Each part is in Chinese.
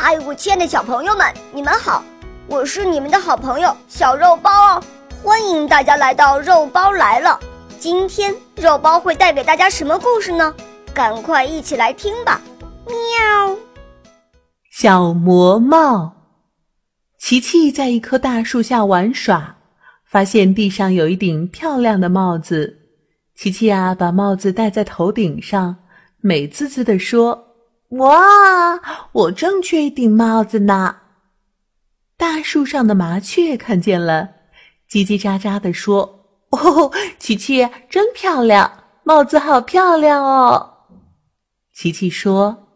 嗨，我亲爱的小朋友们，你们好！我是你们的好朋友小肉包哦，欢迎大家来到肉包来了。今天肉包会带给大家什么故事呢？赶快一起来听吧！喵。小魔帽，琪琪在一棵大树下玩耍，发现地上有一顶漂亮的帽子。琪琪啊，把帽子戴在头顶上，美滋滋地说。哇，我正缺一顶帽子呢！大树上的麻雀看见了，叽叽喳喳地说：“哦，琪琪真漂亮，帽子好漂亮哦！”琪琪说：“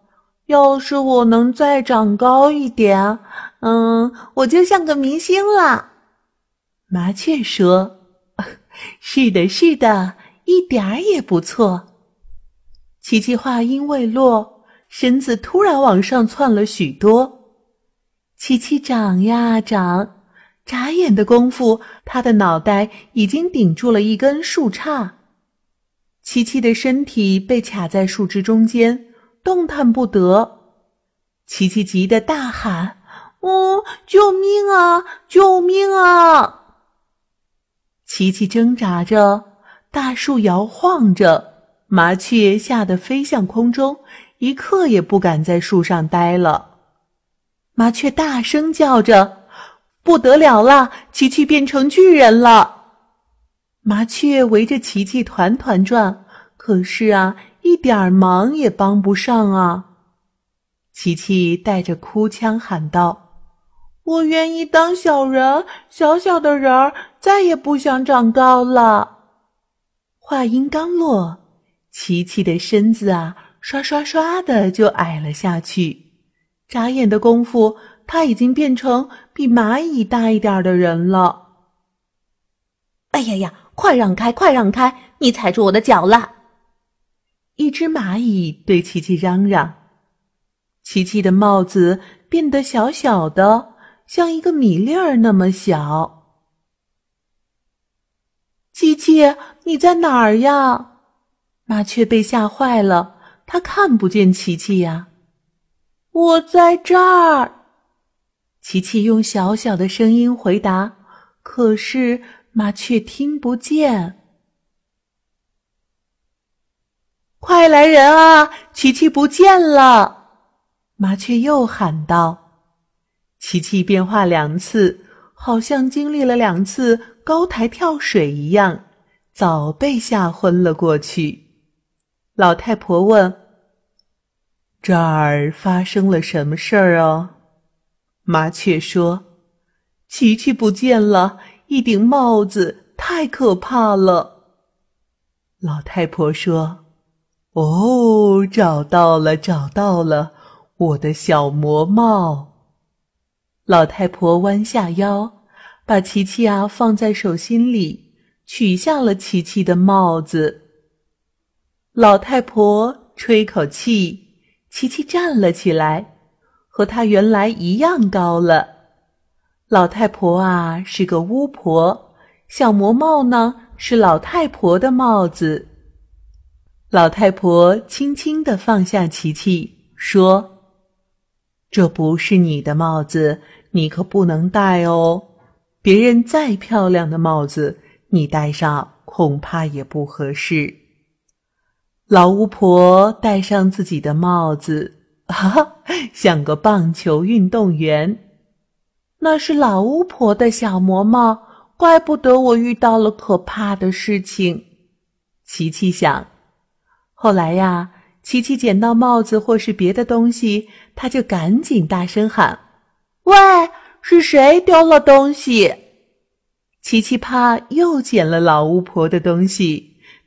要是我能再长高一点，嗯，我就像个明星了。”麻雀说：“是的，是的，一点儿也不错。”琪琪话音未落。身子突然往上窜了许多，琪琪长呀长，眨眼的功夫，他的脑袋已经顶住了一根树杈。琪琪的身体被卡在树枝中间，动弹不得。琪琪急得大喊：“哦，救命啊！救命啊！”琪琪挣扎着，大树摇晃着，麻雀吓得飞向空中。一刻也不敢在树上待了，麻雀大声叫着：“不得了了，琪琪变成巨人了！”麻雀围着琪琪团团转，可是啊，一点忙也帮不上啊。琪琪带着哭腔喊道：“我愿意当小人，小小的人儿，再也不想长高了。”话音刚落，琪琪的身子啊。刷刷刷的就矮了下去，眨眼的功夫，他已经变成比蚂蚁大一点的人了。哎呀呀！快让开，快让开！你踩住我的脚了！一只蚂蚁对琪琪嚷嚷。琪琪的帽子变得小小的，像一个米粒儿那么小。琪琪，你在哪儿呀？麻雀被吓坏了。他看不见琪琪呀，我在这儿。琪琪用小小的声音回答，可是麻雀听不见。快来人啊！琪琪不见了！麻雀又喊道。琪琪变化两次，好像经历了两次高台跳水一样，早被吓昏了过去。老太婆问。这儿发生了什么事儿啊？麻雀说：“琪琪不见了，一顶帽子太可怕了。”老太婆说：“哦，找到了，找到了，我的小魔帽。”老太婆弯下腰，把琪琪啊放在手心里，取下了琪琪的帽子。老太婆吹口气。琪琪站了起来，和她原来一样高了。老太婆啊是个巫婆，小魔帽呢是老太婆的帽子。老太婆轻轻地放下琪琪，说：“这不是你的帽子，你可不能戴哦。别人再漂亮的帽子，你戴上恐怕也不合适。”老巫婆戴上自己的帽子，哈哈，像个棒球运动员。那是老巫婆的小魔帽，怪不得我遇到了可怕的事情。琪琪想。后来呀，琪琪捡到帽子或是别的东西，他就赶紧大声喊：“喂，是谁丢了东西？”琪琪怕又捡了老巫婆的东西。